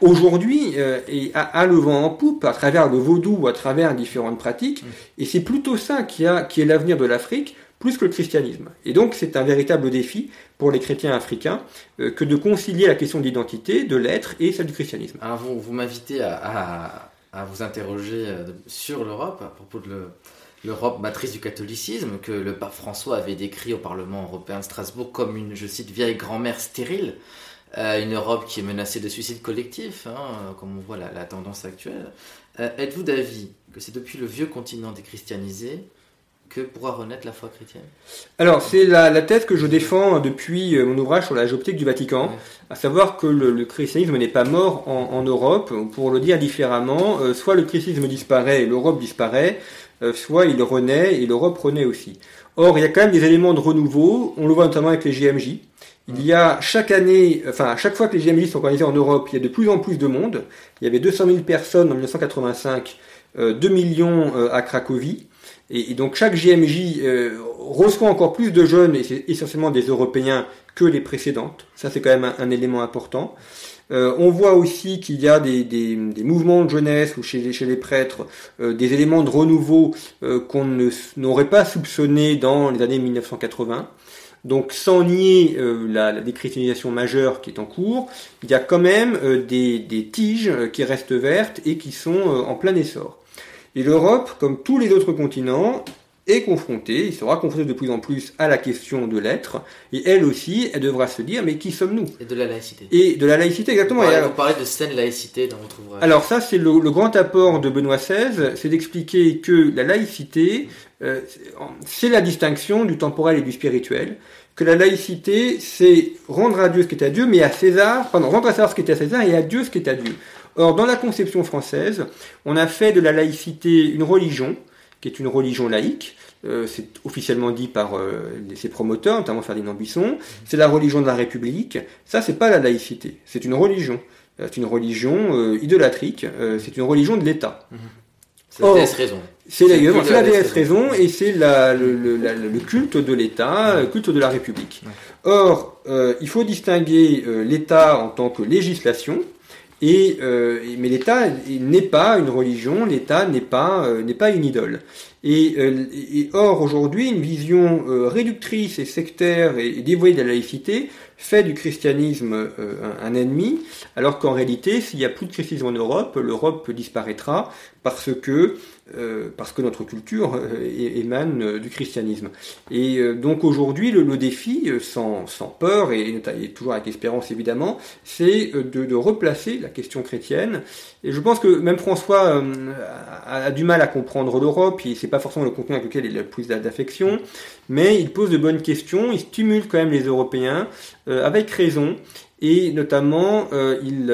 aujourd'hui et a, le vent en poupe à travers le vaudou ou à travers différentes pratiques. Et c'est plutôt ça qui, a, qui est l'avenir de l'Afrique plus que le christianisme. Et donc c'est un véritable défi pour les chrétiens africains que de concilier la question d'identité, de l'être et celle du christianisme. Alors vous, vous m'invitez à, vous interroger sur l'Europe à propos de l'Europe matrice du catholicisme que le pape François avait décrit au Parlement européen de Strasbourg comme une, je cite, vieille grand-mère stérile. Euh, une Europe qui est menacée de suicide collectif, hein, comme on voit la, tendance actuelle. Euh, êtes-vous d'avis que c'est depuis le vieux continent déchristianisé que pourra renaître la foi chrétienne Alors, c'est la, thèse que je défends depuis euh, mon ouvrage sur la géoptique du Vatican, à savoir que le, christianisme n'est pas mort en, Europe. Pour le dire différemment, soit le christianisme disparaît et l'Europe disparaît, soit il renaît et l'Europe renaît aussi. Or, il y a quand même des éléments de renouveau, on le voit notamment avec les GMJ. Il y a chaque année, enfin à chaque fois que les GMJ sont organisés en Europe, il y a de plus en plus de monde. Il y avait 200 000 personnes en 1985, 2 euh, millions euh, à Cracovie. Et, donc chaque GMJ euh, reçoit encore plus de jeunes, et c'est essentiellement des Européens, que les précédentes. Ça c'est quand même un, élément important. on voit aussi qu'il y a des, mouvements de jeunesse ou chez, chez les prêtres des éléments de renouveau qu'on n'aurait pas soupçonné dans les années 1980. Donc sans nier euh, la, la, déchristianisation majeure qui est en cours, il y a quand même euh, des, tiges euh, qui restent vertes et qui sont en plein essor. Et l'Europe, comme tous les autres continents, est confrontée, il sera confrontée de plus en plus à la question de l'être, et elle aussi, elle devra se dire, mais qui sommes-nous? Et de la laïcité. Et de la laïcité, exactement. Vous parlez, de saine laïcité dans votre ouvrage. Alors ça, c'est le, grand apport de Benoît XVI, c'est d'expliquer que la laïcité, euh, c'est la distinction du temporel et du spirituel, que la laïcité, c'est rendre à Dieu ce qui est à Dieu, mais à César, pardon, rendre à César ce qui est à César et à Dieu ce qui est à Dieu. Or, dans la conception française, on a fait de la laïcité une religion, qui est une religion laïque. Euh, c'est officiellement dit par euh, ses promoteurs, notamment Ferdinand Buisson. C'est la religion de la République. Ça, c'est pas la laïcité. C'est une religion. Euh, c'est une religion idolâtrique. c'est une religion de l'État. C'est la déesse raison. C'est la, déesse raison et c'est le, culte de l'État, le culte de la République. Or, il faut distinguer l'État en tant que législation, et, mais l'État n'est pas une religion, l'État n'est pas, n'est pas une idole. Euh, et, or, aujourd'hui, une vision euh, réductrice et sectaire et, dévoyée de la laïcité fait du christianisme euh, un, ennemi, alors qu'en réalité, s'il n'y a plus de christianisme en Europe, l'Europe disparaîtra parce que euh, parce que notre culture euh, émane euh, du christianisme. Et donc aujourd'hui, le, défi, sans, sans, peur et, toujours avec espérance évidemment, c'est de, de, replacer la question chrétienne. Et je pense que même François a, du mal à comprendre l'Europe, et c'est pas forcément le contenu avec lequel il a le plus d'affection, mais il pose de bonnes questions, il stimule quand même les Européens, avec raison, et notamment il,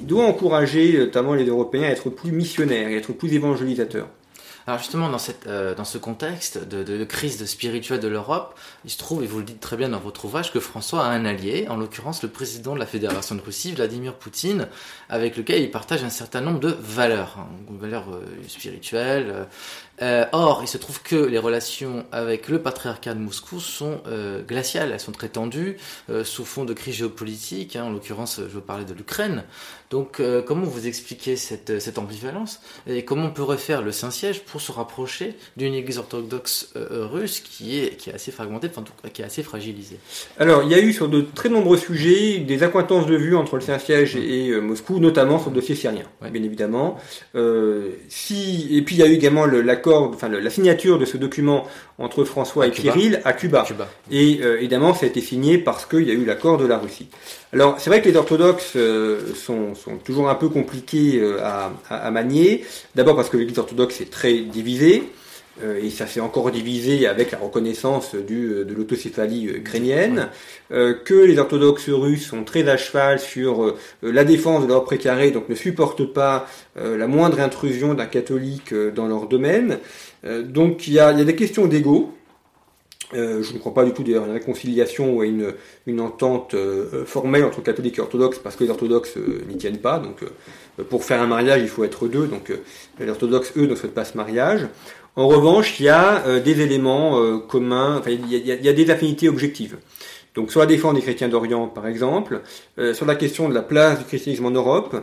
il doit encourager notamment les Européens à être plus missionnaires et à être plus évangélisateurs. Alors justement, dans, cette, euh, dans ce contexte de, crise spirituelle de l'Europe, il se trouve, et vous le dites très bien dans votre ouvrage, que François a un allié, en l'occurrence le président de la Fédération de Russie, Vladimir Poutine, avec lequel il partage un certain nombre de valeurs, hein, valeurs euh, spirituelles, euh, or, il se trouve que les relations avec le patriarcat de Moscou sont glaciales, elles sont très tendues, sous fond de crise géopolitique, hein, en l'occurrence je veux parler de l'Ukraine. Donc comment vous expliquez cette, cette, ambivalence et comment on peut refaire le Saint-Siège se rapprocher d'une église orthodoxe russe qui est, qui est assez fragmentée, enfin qui est assez fragilisée Alors il y a eu sur de très nombreux sujets des accointances de vue entre le Saint-Siège et Moscou, notamment sur le dossier syrien, bien évidemment. si, et puis il y a eu également l'accord enfin la signature de ce document entre François et Kirill à Cuba. Et euh, évidemment, ça a été signé parce qu'il y a eu l'accord de la Russie. Alors, c'est vrai que les orthodoxes euh, sont, toujours un peu compliqués euh, à, manier. D'abord parce que l'Église orthodoxe est très divisée. et ça s'est encore divisé avec la reconnaissance du, de l'autocéphalie ukrainienne, que les orthodoxes russes sont très à cheval sur la défense de leur précaré, donc ne supportent pas la moindre intrusion d'un catholique dans leur domaine. donc il y a, des questions d'ego. Je ne crois pas du tout à une réconciliation ou à une, une entente formelle entre catholiques et orthodoxes parce que les orthodoxes n'y tiennent pas. Donc, pour faire un mariage, il faut être deux. Donc, les orthodoxes, eux, ne souhaitent pas ce mariage. En revanche, il y a des éléments communs, enfin, il y, a, des affinités objectives. Donc sur la défense des chrétiens d'Orient, par exemple, sur la question de la place du christianisme en Europe,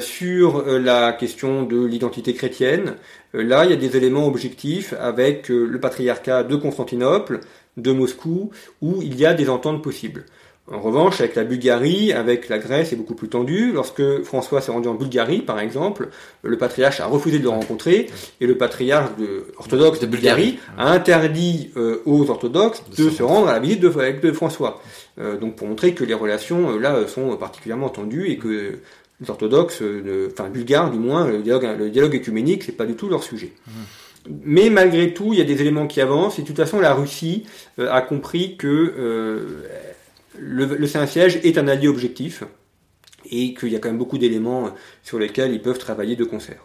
sur la question de l'identité chrétienne, là, il y a des éléments objectifs avec le patriarcat de Constantinople, de Moscou, où il y a des ententes possibles. En revanche, avec la Bulgarie, avec la Grèce, c'est beaucoup plus tendu. Lorsque François s'est rendu en Bulgarie, par exemple, le patriarche a refusé de le rencontrer et le patriarche orthodoxe de Bulgarie a interdit euh, aux orthodoxes de se rendre à la visite de, François. Euh, donc pour montrer que les relations euh, là sont particulièrement tendues et que les orthodoxes, enfin bulgares du moins, le dialogue, le dialogue écuménique, c'est pas du tout leur sujet. Mmh. Mais malgré tout, il y a des éléments qui avancent et de toute façon, la Russie a compris que le, Saint-Siège est un allié objectif et qu'il y a quand même beaucoup d'éléments sur lesquels ils peuvent travailler de concert.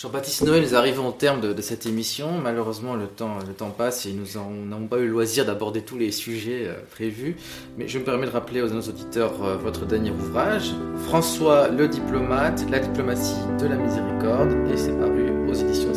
Jean-Baptiste Noël, nous arrivons au terme de, cette émission. Malheureusement, le temps, passe et nous n'avons pas eu le loisir d'aborder tous les sujets euh, prévus. Mais je me permets de rappeler aux auditeurs euh, votre dernier ouvrage, François le diplomate, la diplomatie de la miséricorde, et c'est paru aux éditions